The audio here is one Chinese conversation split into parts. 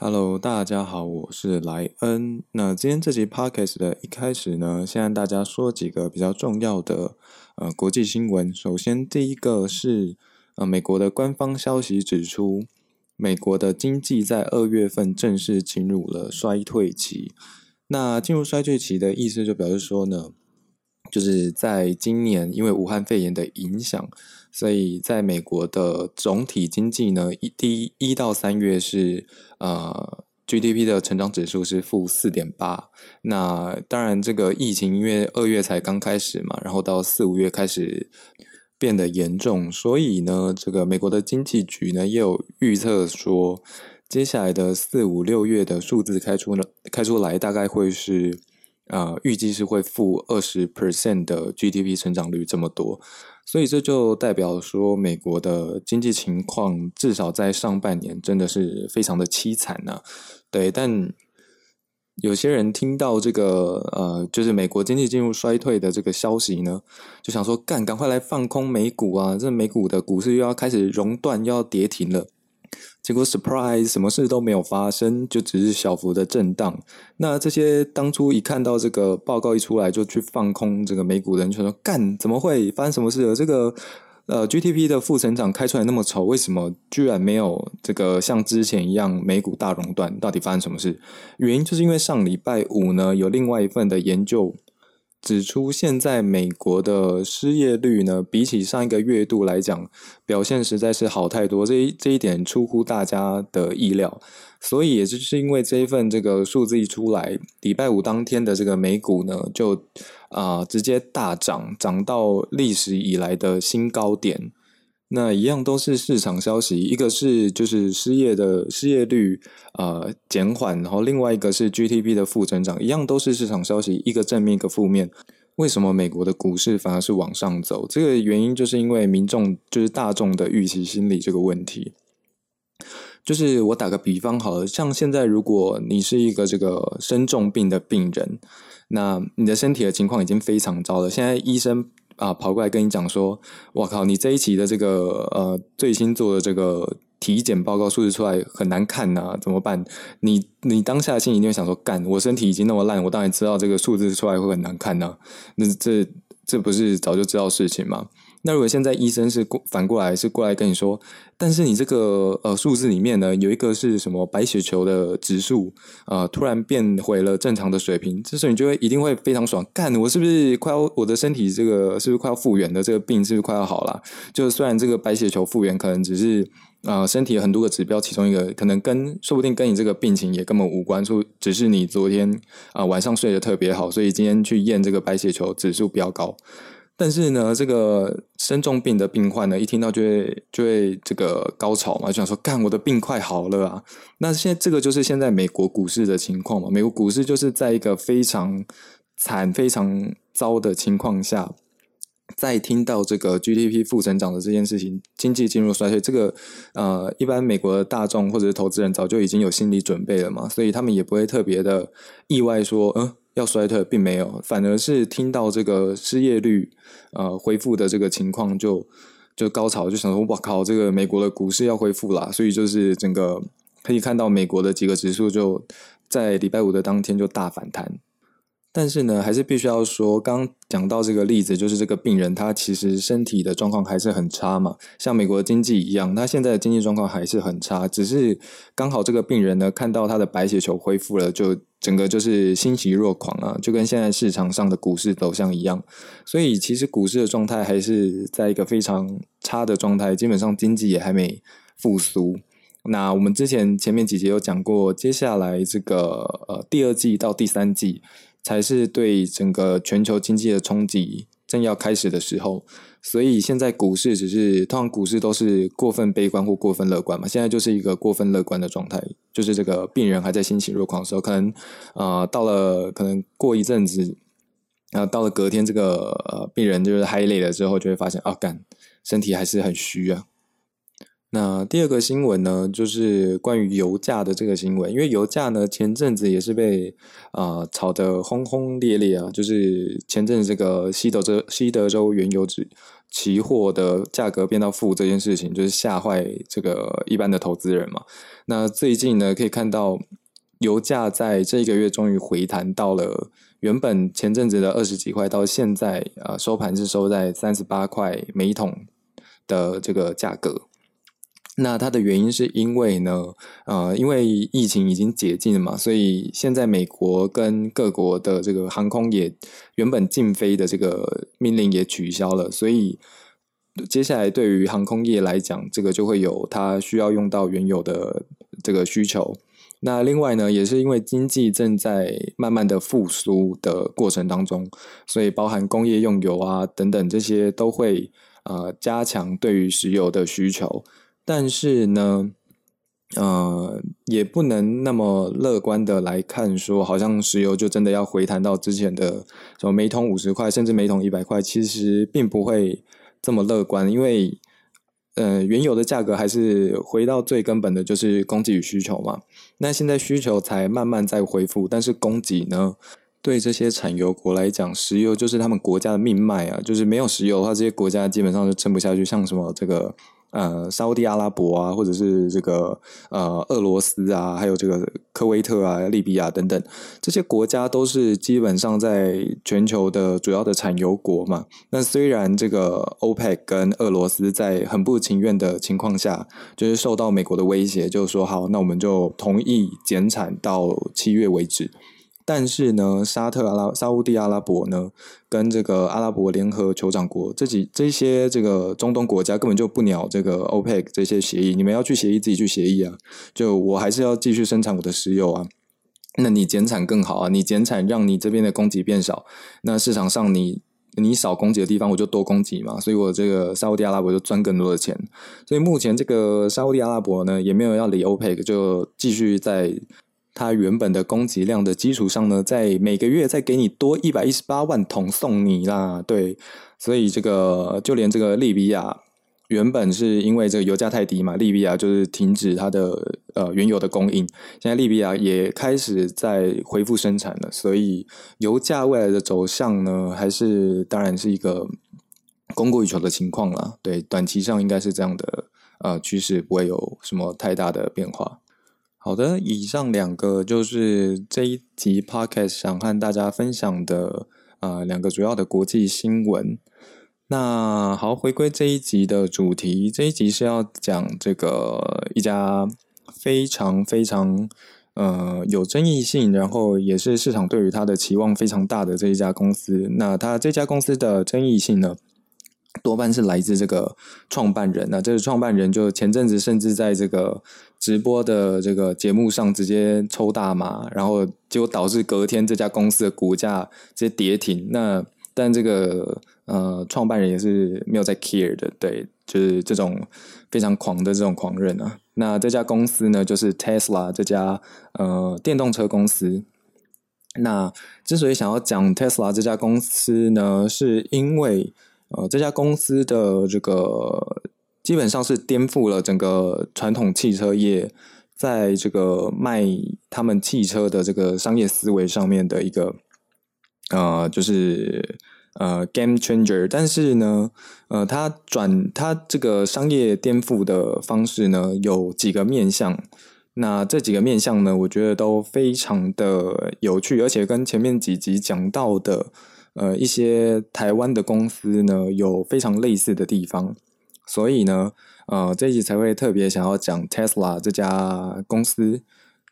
Hello，大家好，我是莱恩。那今天这集 Podcast 的一开始呢，先让大家说几个比较重要的呃国际新闻。首先，第一个是呃美国的官方消息指出，美国的经济在二月份正式进入了衰退期。那进入衰退期的意思就表示说呢，就是在今年因为武汉肺炎的影响，所以在美国的总体经济呢，一第一到三月是呃 GDP 的成长指数是负四点八。那当然，这个疫情因为二月才刚开始嘛，然后到四五月开始变得严重，所以呢，这个美国的经济局呢也有预测说。接下来的四五六月的数字开出呢，开出来大概会是，呃，预计是会负二十 percent 的 GDP 成长率这么多，所以这就代表说美国的经济情况至少在上半年真的是非常的凄惨呐。对，但有些人听到这个呃，就是美国经济进入衰退的这个消息呢，就想说干，赶快来放空美股啊！这美股的股市又要开始熔断，又要跌停了。结果 surprise，什么事都没有发生，就只是小幅的震荡。那这些当初一看到这个报告一出来就去放空这个美股的人，就说干，怎么会发生什么事？这个呃 GTP 的负成长开出来那么丑，为什么居然没有这个像之前一样美股大熔断？到底发生什么事？原因就是因为上礼拜五呢，有另外一份的研究。指出，现在美国的失业率呢，比起上一个月度来讲，表现实在是好太多。这一这一点出乎大家的意料，所以也就是因为这一份这个数字一出来，礼拜五当天的这个美股呢，就啊直接大涨，涨到历史以来的新高点。那一样都是市场消息，一个是就是失业的失业率呃减缓，然后另外一个是 GDP 的负增长，一样都是市场消息，一个正面一个负面。为什么美国的股市反而是往上走？这个原因就是因为民众就是大众的预期心理这个问题。就是我打个比方好了，像现在如果你是一个这个生重病的病人，那你的身体的情况已经非常糟了，现在医生。啊，跑过来跟你讲说，我靠，你这一期的这个呃最新做的这个体检报告数字出来很难看呐，怎么办？你你当下心里一定会想说，干，我身体已经那么烂，我当然知道这个数字出来会很难看呐，那这这不是早就知道事情吗？那如果现在医生是反过来是过来跟你说，但是你这个呃数字里面呢有一个是什么白血球的指数啊突然变回了正常的水平，这时候你就会一定会非常爽，干我是不是快要我的身体这个是不是快要复原的这个病是不是快要好了？就虽然这个白血球复原可能只是啊身体很多个指标其中一个，可能跟说不定跟你这个病情也根本无关，说只是你昨天啊晚上睡得特别好，所以今天去验这个白血球指数比较高。但是呢，这个生重病的病患呢，一听到就会就会这个高潮嘛，就想说干我的病快好了啊！那现在这个就是现在美国股市的情况嘛，美国股市就是在一个非常惨、非常糟的情况下，在听到这个 GDP 负增长的这件事情，经济进入衰退，这个呃，一般美国的大众或者是投资人早就已经有心理准备了嘛，所以他们也不会特别的意外说，嗯。要衰退，并没有，反而是听到这个失业率呃恢复的这个情况，就就高潮，就想说，我靠，这个美国的股市要恢复了，所以就是整个可以看到美国的几个指数就在礼拜五的当天就大反弹。但是呢，还是必须要说，刚讲到这个例子，就是这个病人他其实身体的状况还是很差嘛，像美国的经济一样，他现在的经济状况还是很差，只是刚好这个病人呢看到他的白血球恢复了，就整个就是欣喜若狂啊，就跟现在市场上的股市走向一样，所以其实股市的状态还是在一个非常差的状态，基本上经济也还没复苏。那我们之前前面几节有讲过，接下来这个呃第二季到第三季。才是对整个全球经济的冲击正要开始的时候，所以现在股市只是通常股市都是过分悲观或过分乐观嘛，现在就是一个过分乐观的状态，就是这个病人还在欣喜若狂的时候，可能啊到了可能过一阵子，啊到了隔天这个呃病人就是嗨累了之后，就会发现啊干身体还是很虚啊。那第二个新闻呢，就是关于油价的这个新闻。因为油价呢，前阵子也是被啊炒得轰轰烈烈啊，就是前阵子这个西德州西德州原油指期货的价格变到负这件事情，就是吓坏这个一般的投资人嘛。那最近呢，可以看到油价在这一个月终于回弹到了原本前阵子的二十几块，到现在呃收盘是收在三十八块每桶的这个价格。那它的原因是因为呢，呃，因为疫情已经解禁了嘛，所以现在美国跟各国的这个航空也原本禁飞的这个命令也取消了，所以接下来对于航空业来讲，这个就会有它需要用到原有的这个需求。那另外呢，也是因为经济正在慢慢的复苏的过程当中，所以包含工业用油啊等等这些都会呃加强对于石油的需求。但是呢，呃，也不能那么乐观的来看，说好像石油就真的要回弹到之前的什么每桶五十块，甚至每桶一百块，其实并不会这么乐观，因为呃，原油的价格还是回到最根本的，就是供给与需求嘛。那现在需求才慢慢在恢复，但是供给呢，对这些产油国来讲，石油就是他们国家的命脉啊，就是没有石油的话，这些国家基本上就撑不下去，像什么这个。呃，沙地阿拉伯啊，或者是这个呃俄罗斯啊，还有这个科威特啊、利比亚等等，这些国家都是基本上在全球的主要的产油国嘛。那虽然这个 OPEC 跟俄罗斯在很不情愿的情况下，就是受到美国的威胁，就是说好，那我们就同意减产到七月为止。但是呢，沙特阿拉、沙地阿拉伯呢，跟这个阿拉伯联合酋长国这几这些这个中东国家根本就不鸟这个 OPEC 这些协议，你们要去协议自己去协议啊！就我还是要继续生产我的石油啊，那你减产更好啊，你减产让你这边的供给变少，那市场上你你少供给的地方我就多供给嘛，所以我这个沙地阿拉伯就赚更多的钱。所以目前这个沙地阿拉伯呢，也没有要理 OPEC，就继续在。它原本的供给量的基础上呢，在每个月再给你多一百一十八万桶送你啦，对，所以这个就连这个利比亚原本是因为这个油价太低嘛，利比亚就是停止它的呃原油的供应，现在利比亚也开始在恢复生产了，所以油价未来的走向呢，还是当然是一个供过于求的情况啦，对，短期上应该是这样的呃趋势，不会有什么太大的变化。好的，以上两个就是这一集 podcast 想和大家分享的啊两个主要的国际新闻。那好，回归这一集的主题，这一集是要讲这个一家非常非常呃有争议性，然后也是市场对于它的期望非常大的这一家公司。那它这家公司的争议性呢？多半是来自这个创办人，那这个创办人就前阵子甚至在这个直播的这个节目上直接抽大麻，然后结果导致隔天这家公司的股价直接跌停。那但这个呃创办人也是没有在 care 的，对，就是这种非常狂的这种狂人啊。那这家公司呢，就是 Tesla 这家呃电动车公司。那之所以想要讲 Tesla 这家公司呢，是因为。呃，这家公司的这个基本上是颠覆了整个传统汽车业在这个卖他们汽车的这个商业思维上面的一个呃，就是呃 game changer。但是呢，呃，它转它这个商业颠覆的方式呢，有几个面向。那这几个面向呢，我觉得都非常的有趣，而且跟前面几集讲到的。呃，一些台湾的公司呢，有非常类似的地方，所以呢，呃，这一集才会特别想要讲 Tesla 这家公司。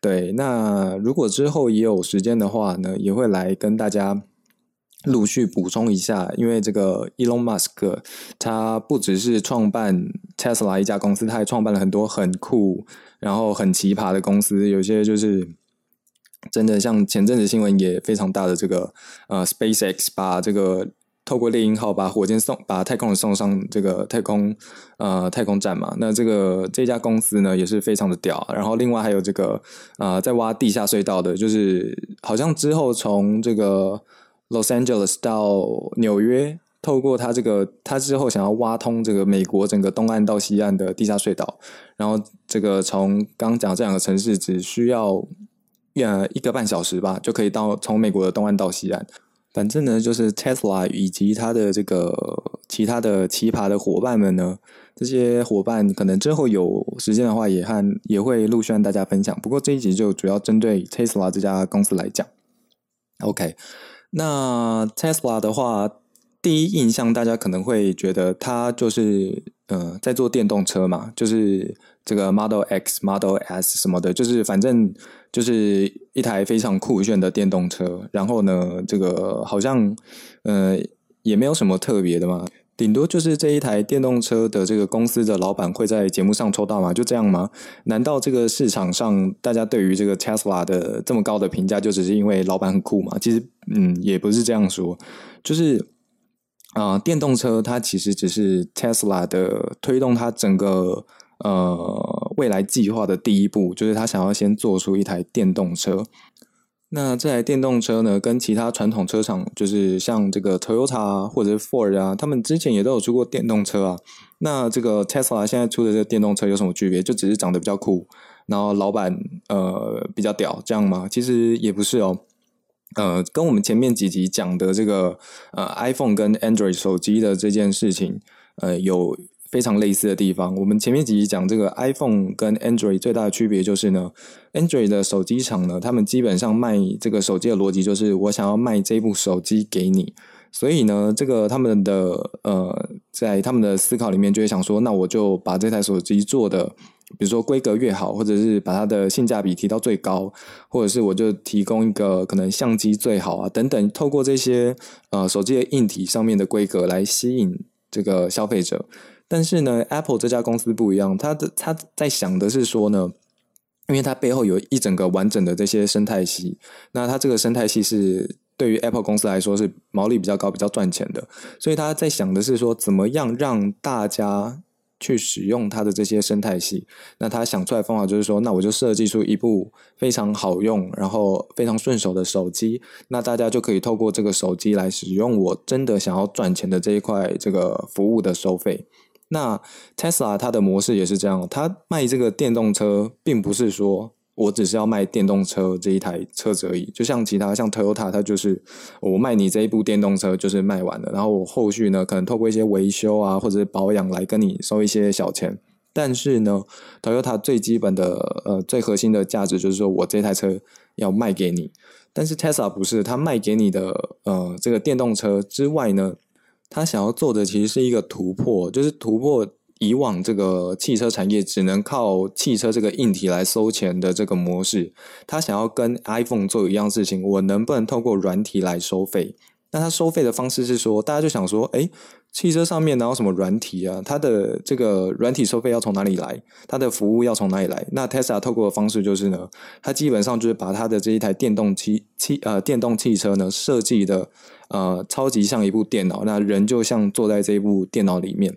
对，那如果之后也有时间的话呢，也会来跟大家陆续补充一下，因为这个 Elon Musk 他不只是创办 Tesla 一家公司，他还创办了很多很酷然后很奇葩的公司，有些就是。真的像前阵子新闻也非常大的这个呃，SpaceX 把这个透过猎鹰号把火箭送把太空人送上这个太空呃太空站嘛，那这个这家公司呢也是非常的屌。然后另外还有这个啊在挖地下隧道的，就是好像之后从这个 Los Angeles 到纽约，透过他这个他之后想要挖通这个美国整个东岸到西岸的地下隧道，然后这个从刚讲这两个城市只需要。呃，一个半小时吧，就可以到从美国的东岸到西岸。反正呢，就是 Tesla 以及它的这个其他的奇葩的伙伴们呢？这些伙伴可能之后有时间的话，也和也会陆续和大家分享。不过这一集就主要针对 Tesla 这家公司来讲。OK，那 Tesla 的话，第一印象大家可能会觉得它就是呃在做电动车嘛，就是这个 Model X、Model S 什么的，就是反正就是一台非常酷炫的电动车。然后呢，这个好像呃也没有什么特别的嘛，顶多就是这一台电动车的这个公司的老板会在节目上抽到吗？就这样吗？难道这个市场上大家对于这个 Tesla 的这么高的评价，就只是因为老板很酷吗？其实，嗯，也不是这样说。就是啊，电动车它其实只是 Tesla 的推动它整个呃未来计划的第一步，就是他想要先做出一台电动车。那这台电动车呢，跟其他传统车厂，就是像这个 Toyota 或者是 Ford 啊，他们之前也都有出过电动车啊。那这个 Tesla 现在出的这个电动车有什么区别？就只是长得比较酷，然后老板呃比较屌，这样吗？其实也不是哦。呃，跟我们前面几集讲的这个呃 iPhone 跟 Android 手机的这件事情，呃有。非常类似的地方，我们前面几集讲这个 iPhone 跟 Android 最大的区别就是呢，Android 的手机厂呢，他们基本上卖这个手机的逻辑就是我想要卖这部手机给你，所以呢，这个他们的呃，在他们的思考里面就会想说，那我就把这台手机做的，比如说规格越好，或者是把它的性价比提到最高，或者是我就提供一个可能相机最好啊等等，透过这些呃手机的硬体上面的规格来吸引这个消费者。但是呢，Apple 这家公司不一样，它的它在想的是说呢，因为它背后有一整个完整的这些生态系，那它这个生态系是对于 Apple 公司来说是毛利比较高、比较赚钱的，所以他在想的是说，怎么样让大家。去使用它的这些生态系，那他想出来方法就是说，那我就设计出一部非常好用，然后非常顺手的手机，那大家就可以透过这个手机来使用我真的想要赚钱的这一块这个服务的收费。那 Tesla 它的模式也是这样，它卖这个电动车，并不是说。我只是要卖电动车这一台车子而已，就像其他像 Toyota，它就是我卖你这一部电动车就是卖完了，然后我后续呢可能透过一些维修啊或者是保养来跟你收一些小钱。但是呢，Toyota 最基本的呃最核心的价值就是说我这台车要卖给你。但是 Tesla 不是，它卖给你的呃这个电动车之外呢，它想要做的其实是一个突破，就是突破。以往这个汽车产业只能靠汽车这个硬体来收钱的这个模式，他想要跟 iPhone 做一样事情，我能不能透过软体来收费？那他收费的方式是说，大家就想说，哎，汽车上面哪有什么软体啊？它的这个软体收费要从哪里来？它的服务要从哪里来？那 Tesla 透过的方式就是呢，它基本上就是把它的这一台电动汽汽呃电动汽车呢设计的呃超级像一部电脑，那人就像坐在这一部电脑里面。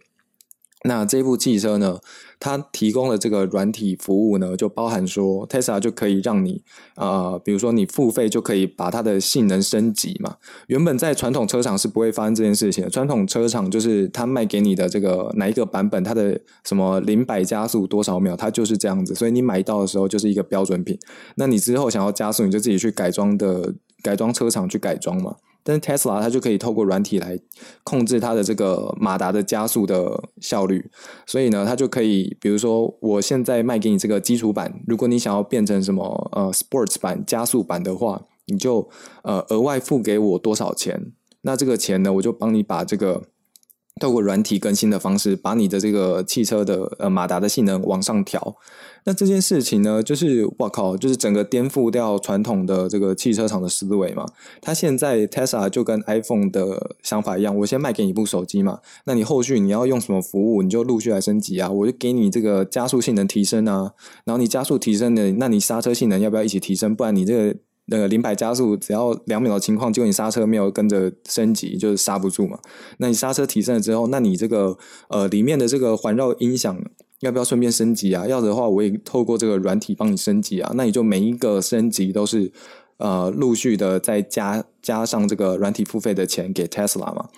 那这部汽车呢，它提供的这个软体服务呢，就包含说，Tesla 就可以让你，呃，比如说你付费就可以把它的性能升级嘛。原本在传统车厂是不会发生这件事情的，传统车厂就是它卖给你的这个哪一个版本，它的什么零百加速多少秒，它就是这样子，所以你买到的时候就是一个标准品。那你之后想要加速，你就自己去改装的改装车厂去改装嘛。但是 Tesla 它就可以透过软体来控制它的这个马达的加速的效率，所以呢，它就可以，比如说我现在卖给你这个基础版，如果你想要变成什么呃 Sports 版加速版的话，你就呃额外付给我多少钱？那这个钱呢，我就帮你把这个。透过软体更新的方式，把你的这个汽车的呃马达的性能往上调。那这件事情呢，就是我靠，就是整个颠覆掉传统的这个汽车厂的思维嘛。它现在 Tesla 就跟 iPhone 的想法一样，我先卖给你一部手机嘛，那你后续你要用什么服务，你就陆续来升级啊。我就给你这个加速性能提升啊，然后你加速提升的，那你刹车性能要不要一起提升？不然你这个。那个零百加速只要两秒的情况，结果你刹车没有跟着升级，就是刹不住嘛。那你刹车提升了之后，那你这个呃里面的这个环绕音响要不要顺便升级啊？要的话，我也透过这个软体帮你升级啊。那你就每一个升级都是呃陆续的再加加上这个软体付费的钱给 Tesla 嘛。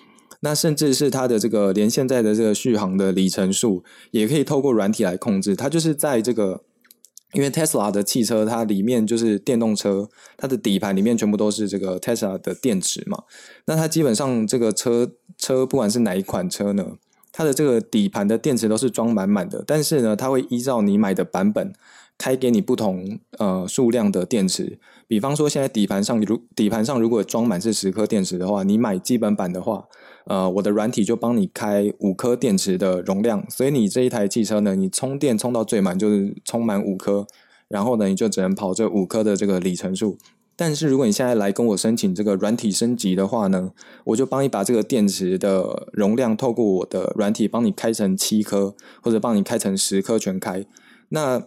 那甚至是它的这个连现在的这个续航的里程数，也可以透过软体来控制。它就是在这个。因为 Tesla 的汽车它里面就是电动车，它的底盘里面全部都是这个 Tesla 的电池嘛。那它基本上这个车车不管是哪一款车呢，它的这个底盘的电池都是装满满的，但是呢，它会依照你买的版本开给你不同呃数量的电池。比方说，现在底盘上如底盘上如果装满是十颗电池的话，你买基本版的话。呃，我的软体就帮你开五颗电池的容量，所以你这一台汽车呢，你充电充到最满就是充满五颗，然后呢，你就只能跑这五颗的这个里程数。但是如果你现在来跟我申请这个软体升级的话呢，我就帮你把这个电池的容量透过我的软体帮你开成七颗，或者帮你开成十颗全开。那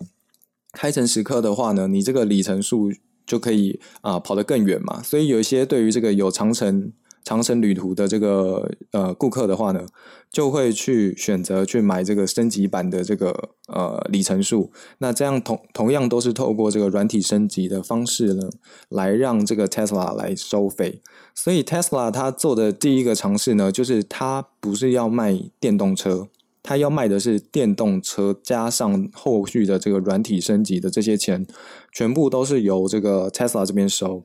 开成十颗的话呢，你这个里程数就可以啊跑得更远嘛。所以有一些对于这个有长程。长城旅途的这个呃顾客的话呢，就会去选择去买这个升级版的这个呃里程数。那这样同同样都是透过这个软体升级的方式呢，来让这个 Tesla 来收费。所以 Tesla 它做的第一个尝试呢，就是它不是要卖电动车，它要卖的是电动车加上后续的这个软体升级的这些钱，全部都是由这个 Tesla 这边收。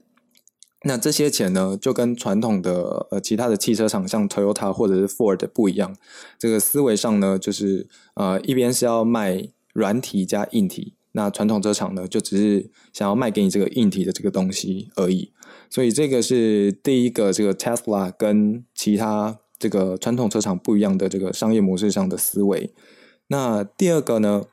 那这些钱呢，就跟传统的呃其他的汽车厂，像 Toyota 或者是 Ford 不一样。这个思维上呢，就是呃一边是要卖软体加硬体，那传统车厂呢，就只是想要卖给你这个硬体的这个东西而已。所以这个是第一个，这个 Tesla 跟其他这个传统车厂不一样的这个商业模式上的思维。那第二个呢？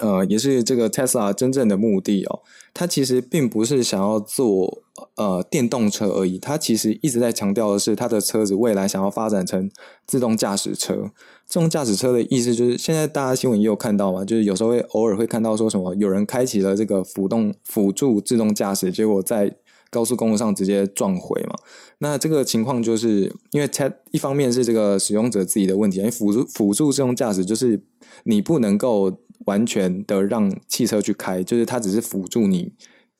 呃，也是这个 Tesla 真正的目的哦。它其实并不是想要做呃电动车而已，它其实一直在强调的是，它的车子未来想要发展成自动驾驶车。自动驾驶车的意思就是，现在大家新闻也有看到嘛，就是有时候会偶尔会看到说什么有人开启了这个辅动辅助自动驾驶，结果在高速公路上直接撞毁嘛。那这个情况就是因为它一方面是这个使用者自己的问题，因为辅助辅助自动驾驶就是你不能够。完全的让汽车去开，就是它只是辅助你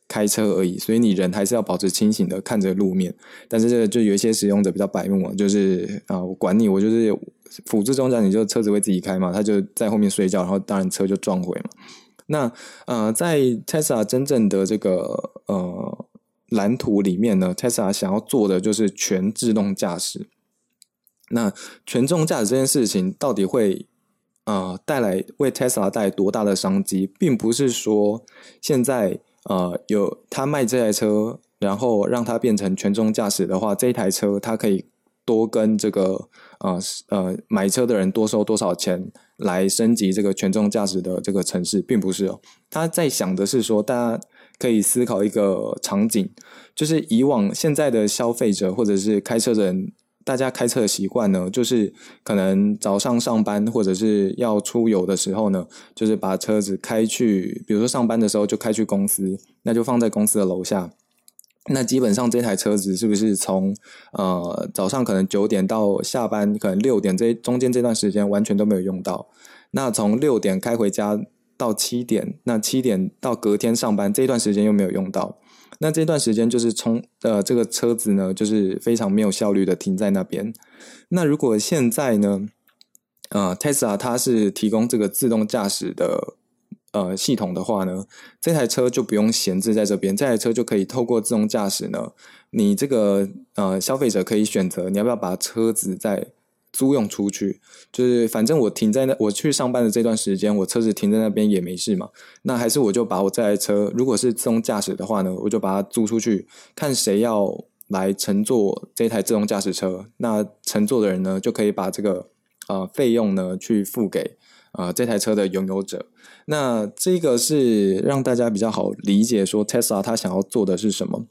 开车而已，所以你人还是要保持清醒的看着路面。但是这就有一些使用者比较白目啊，就是啊，我管你，我就是辅助中驾，你就车子会自己开嘛，他就在后面睡觉，然后当然车就撞毁嘛。那呃，在 Tesla 真正的这个呃蓝图里面呢，Tesla 想要做的就是全自动驾驶。那全自动驾驶这件事情到底会？呃，带来为 Tesla 带来多大的商机，并不是说现在呃有他卖这台车，然后让它变成全自动驾驶的话，这一台车它可以多跟这个呃呃买车的人多收多少钱来升级这个全重驾驶的这个城市，并不是哦。他在想的是说，大家可以思考一个场景，就是以往现在的消费者或者是开车的人。大家开车的习惯呢，就是可能早上上班或者是要出游的时候呢，就是把车子开去，比如说上班的时候就开去公司，那就放在公司的楼下。那基本上这台车子是不是从呃早上可能九点到下班可能六点这中间这段时间完全都没有用到？那从六点开回家到七点，那七点到隔天上班这段时间又没有用到？那这段时间就是充呃这个车子呢，就是非常没有效率的停在那边。那如果现在呢，呃，Tesla 它是提供这个自动驾驶的呃系统的话呢，这台车就不用闲置在这边，这台车就可以透过自动驾驶呢，你这个呃消费者可以选择你要不要把车子在。租用出去，就是反正我停在那，我去上班的这段时间，我车子停在那边也没事嘛。那还是我就把我这台车，如果是自动驾驶的话呢，我就把它租出去，看谁要来乘坐这台自动驾驶车。那乘坐的人呢，就可以把这个呃费用呢去付给呃这台车的拥有者。那这个是让大家比较好理解，说 Tesla 它想要做的是什么。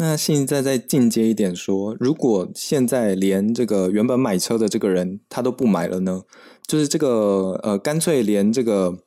那现在再进阶一点说，如果现在连这个原本买车的这个人他都不买了呢？就是这个呃，干脆连这个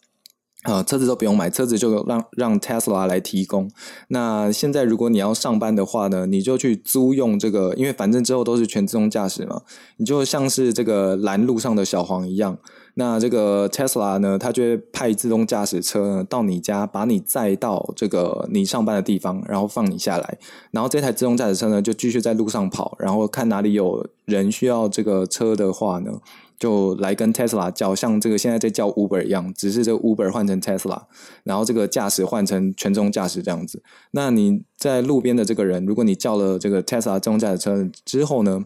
呃车子都不用买，车子就让让 Tesla 来提供。那现在如果你要上班的话呢，你就去租用这个，因为反正之后都是全自动驾驶嘛，你就像是这个拦路上的小黄一样。那这个 Tesla 呢，它就会派自动驾驶车呢到你家，把你载到这个你上班的地方，然后放你下来。然后这台自动驾驶车呢，就继续在路上跑，然后看哪里有人需要这个车的话呢，就来跟 Tesla 叫，像这个现在在叫 Uber 一样，只是这个 Uber 换成 Tesla，然后这个驾驶换成全自动驾驶这样子。那你在路边的这个人，如果你叫了这个 Tesla 自动驾驶车之后呢，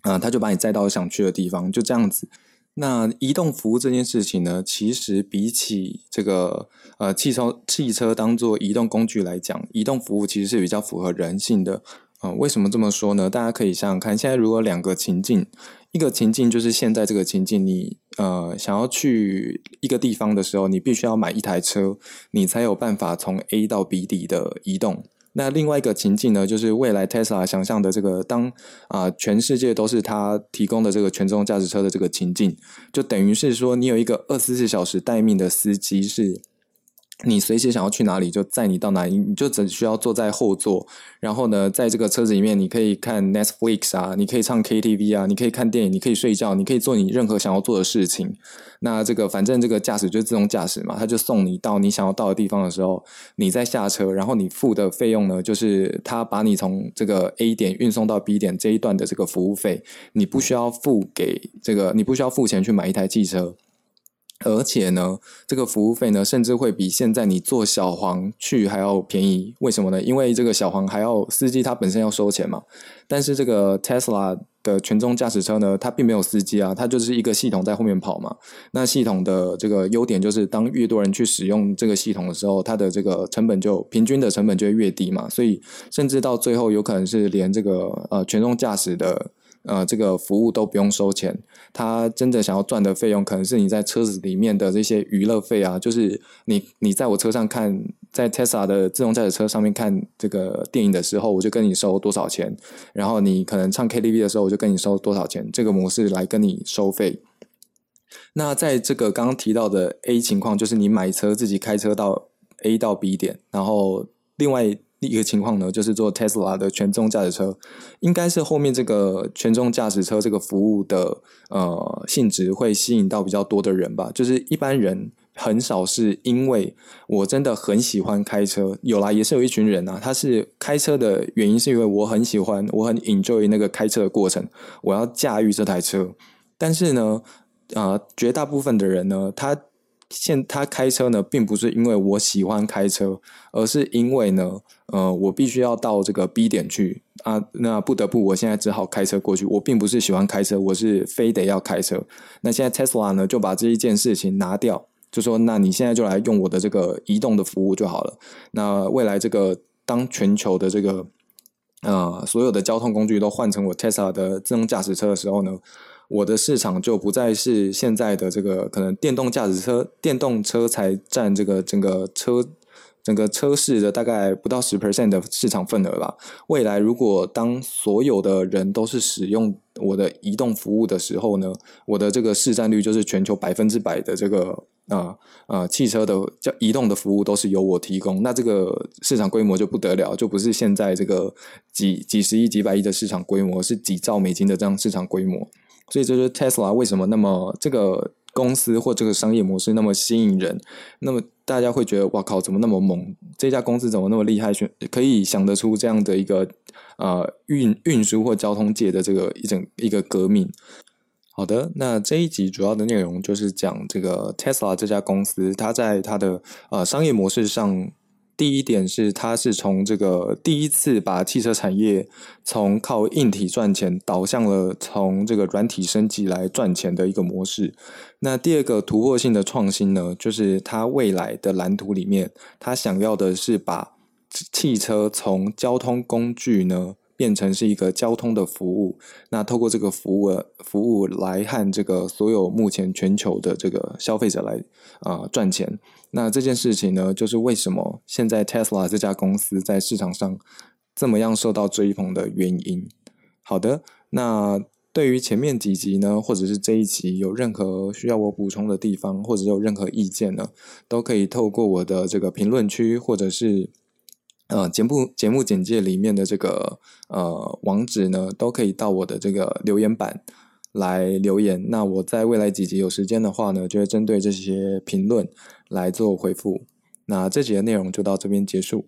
啊，他就把你载到想去的地方，就这样子。那移动服务这件事情呢，其实比起这个呃汽车汽车当做移动工具来讲，移动服务其实是比较符合人性的。啊，为什么这么说呢？大家可以想想看，现在如果两个情境。一个情境就是现在这个情境，你呃想要去一个地方的时候，你必须要买一台车，你才有办法从 A 到 B 地的移动。那另外一个情境呢，就是未来 Tesla 想象的这个，当啊全世界都是它提供的这个全自动驾驶车的这个情境，就等于是说你有一个二十四小时待命的司机是。你随时想要去哪里，就载你到哪里，你就只需要坐在后座。然后呢，在这个车子里面，你可以看 Netflix 啊，你可以唱 KTV 啊，你可以看电影，你可以睡觉，你可以做你任何想要做的事情。那这个反正这个驾驶就是自动驾驶嘛，他就送你到你想要到的地方的时候，你再下车，然后你付的费用呢，就是他把你从这个 A 点运送到 B 点这一段的这个服务费，你不需要付给这个，你不需要付钱去买一台汽车。而且呢，这个服务费呢，甚至会比现在你坐小黄去还要便宜。为什么呢？因为这个小黄还要司机他本身要收钱嘛。但是这个 Tesla 的全自动驾驶车呢，它并没有司机啊，它就是一个系统在后面跑嘛。那系统的这个优点就是，当越多人去使用这个系统的时候，它的这个成本就平均的成本就会越低嘛。所以，甚至到最后有可能是连这个呃全自动驾驶的。呃，这个服务都不用收钱，他真的想要赚的费用，可能是你在车子里面的这些娱乐费啊，就是你你在我车上看，在 Tesla 的自动驾驶车上面看这个电影的时候，我就跟你收多少钱，然后你可能唱 KTV 的时候，我就跟你收多少钱，这个模式来跟你收费。那在这个刚刚提到的 A 情况，就是你买车自己开车到 A 到 B 点，然后另外。一个情况呢，就是做 Tesla 的全自动驾驶车，应该是后面这个全自动驾驶车这个服务的呃性质会吸引到比较多的人吧。就是一般人很少是因为我真的很喜欢开车，有啦，也是有一群人啊，他是开车的原因是因为我很喜欢，我很 enjoy 那个开车的过程，我要驾驭这台车。但是呢，啊，绝大部分的人呢，他。现他开车呢，并不是因为我喜欢开车，而是因为呢，呃，我必须要到这个 B 点去啊，那不得不，我现在只好开车过去。我并不是喜欢开车，我是非得要开车。那现在 Tesla 呢，就把这一件事情拿掉，就说，那你现在就来用我的这个移动的服务就好了。那未来这个当全球的这个呃所有的交通工具都换成我 Tesla 的自动驾驶车的时候呢？我的市场就不再是现在的这个可能电动驾驶车、电动车才占这个整个车整个车市的大概不到十 percent 的市场份额吧。未来如果当所有的人都是使用我的移动服务的时候呢，我的这个市占率就是全球百分之百的这个啊啊汽车的叫移动的服务都是由我提供，那这个市场规模就不得了，就不是现在这个几几十亿、几百亿的市场规模，是几兆美金的这样市场规模。所以这就是 Tesla 为什么那么这个公司或这个商业模式那么吸引人，那么大家会觉得哇靠，怎么那么猛？这家公司怎么那么厉害？选可以想得出这样的一个呃运运输或交通界的这个一整一个革命。好的，那这一集主要的内容就是讲这个 Tesla 这家公司，它在它的呃商业模式上。第一点是，它是从这个第一次把汽车产业从靠硬体赚钱，导向了从这个软体升级来赚钱的一个模式。那第二个突破性的创新呢，就是它未来的蓝图里面，它想要的是把汽车从交通工具呢。变成是一个交通的服务，那透过这个服务服务来和这个所有目前全球的这个消费者来啊赚钱。那这件事情呢，就是为什么现在 Tesla 这家公司在市场上这么样受到追捧的原因。好的，那对于前面几集呢，或者是这一集有任何需要我补充的地方，或者有任何意见呢，都可以透过我的这个评论区，或者是。呃，节目节目简介里面的这个呃网址呢，都可以到我的这个留言板来留言。那我在未来几集有时间的话呢，就会针对这些评论来做回复。那这节内容就到这边结束。